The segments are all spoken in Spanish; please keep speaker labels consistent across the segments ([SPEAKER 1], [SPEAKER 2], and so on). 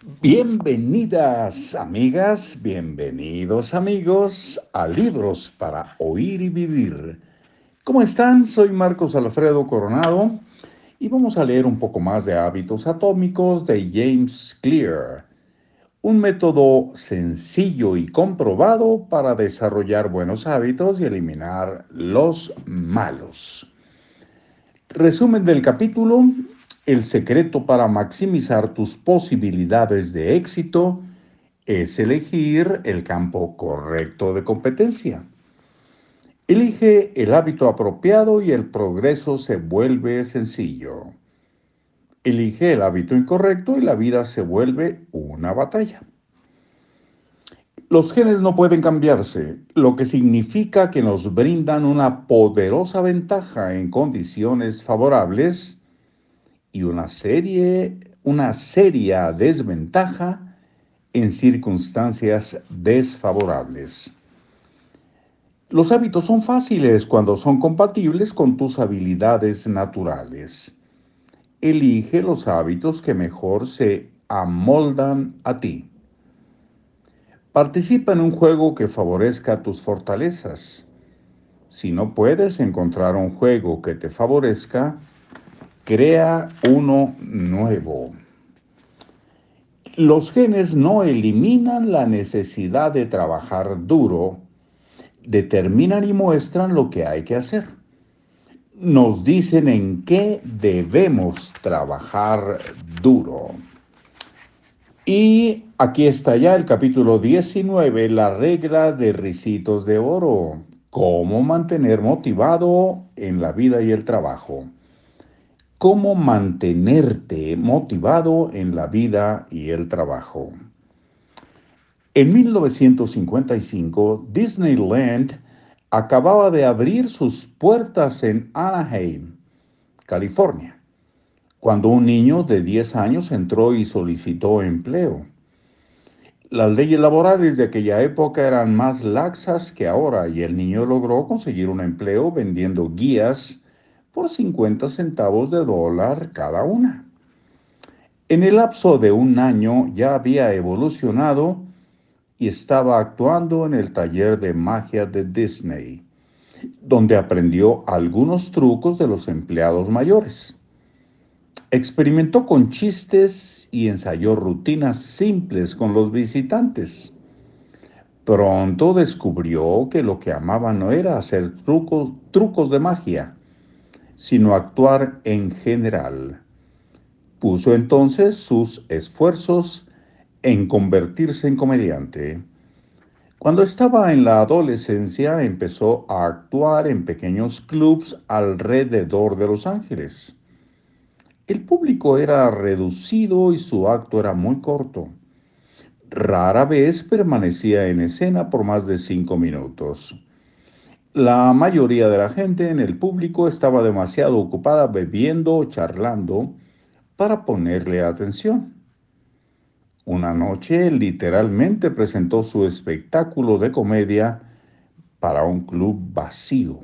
[SPEAKER 1] Bienvenidas amigas, bienvenidos amigos a Libros para Oír y Vivir. ¿Cómo están? Soy Marcos Alfredo Coronado y vamos a leer un poco más de hábitos atómicos de James Clear, un método sencillo y comprobado para desarrollar buenos hábitos y eliminar los malos. Resumen del capítulo, el secreto para maximizar tus posibilidades de éxito es elegir el campo correcto de competencia. Elige el hábito apropiado y el progreso se vuelve sencillo. Elige el hábito incorrecto y la vida se vuelve una batalla. Los genes no pueden cambiarse, lo que significa que nos brindan una poderosa ventaja en condiciones favorables y una serie, una seria desventaja en circunstancias desfavorables. Los hábitos son fáciles cuando son compatibles con tus habilidades naturales. Elige los hábitos que mejor se amoldan a ti. Participa en un juego que favorezca tus fortalezas. Si no puedes encontrar un juego que te favorezca, crea uno nuevo. Los genes no eliminan la necesidad de trabajar duro, determinan y muestran lo que hay que hacer. Nos dicen en qué debemos trabajar duro. Y aquí está ya el capítulo 19, la regla de risitos de oro, cómo mantener motivado en la vida y el trabajo cómo mantenerte motivado en la vida y el trabajo. En 1955, Disneyland acababa de abrir sus puertas en Anaheim, California, cuando un niño de 10 años entró y solicitó empleo. Las leyes laborales de aquella época eran más laxas que ahora y el niño logró conseguir un empleo vendiendo guías por 50 centavos de dólar cada una. En el lapso de un año ya había evolucionado y estaba actuando en el taller de magia de Disney, donde aprendió algunos trucos de los empleados mayores. Experimentó con chistes y ensayó rutinas simples con los visitantes. Pronto descubrió que lo que amaba no era hacer trucos, trucos de magia, sino actuar en general. Puso entonces sus esfuerzos en convertirse en comediante. Cuando estaba en la adolescencia empezó a actuar en pequeños clubs alrededor de Los Ángeles. El público era reducido y su acto era muy corto. Rara vez permanecía en escena por más de cinco minutos. La mayoría de la gente en el público estaba demasiado ocupada bebiendo o charlando para ponerle atención. Una noche literalmente presentó su espectáculo de comedia para un club vacío.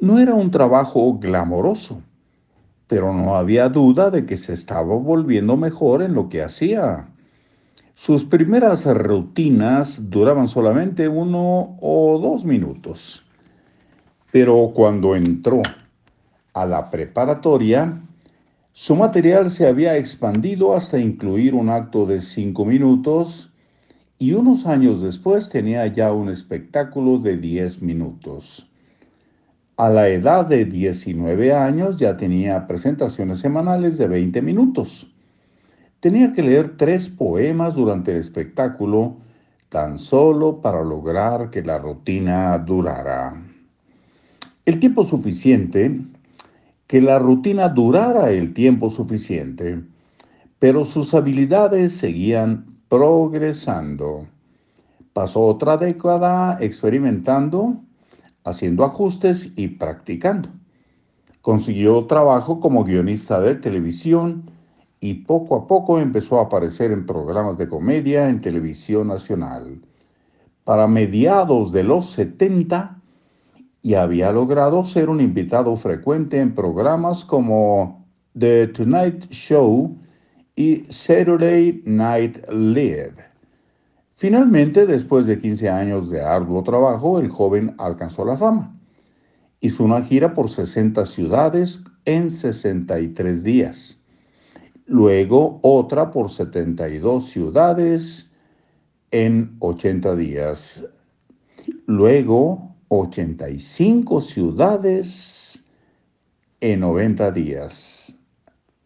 [SPEAKER 1] No era un trabajo glamoroso, pero no había duda de que se estaba volviendo mejor en lo que hacía. Sus primeras rutinas duraban solamente uno o dos minutos, pero cuando entró a la preparatoria, su material se había expandido hasta incluir un acto de cinco minutos y unos años después tenía ya un espectáculo de diez minutos. A la edad de 19 años ya tenía presentaciones semanales de 20 minutos tenía que leer tres poemas durante el espectáculo tan solo para lograr que la rutina durara. El tiempo suficiente, que la rutina durara el tiempo suficiente, pero sus habilidades seguían progresando. Pasó otra década experimentando, haciendo ajustes y practicando. Consiguió trabajo como guionista de televisión y poco a poco empezó a aparecer en programas de comedia en televisión nacional. Para mediados de los 70, y había logrado ser un invitado frecuente en programas como The Tonight Show y Saturday Night Live. Finalmente, después de 15 años de arduo trabajo, el joven alcanzó la fama. Hizo una gira por 60 ciudades en 63 días. Luego otra por 72 ciudades en 80 días. Luego 85 ciudades en 90 días.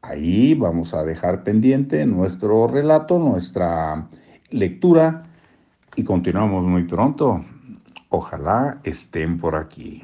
[SPEAKER 1] Ahí vamos a dejar pendiente nuestro relato, nuestra lectura y continuamos muy pronto. Ojalá estén por aquí.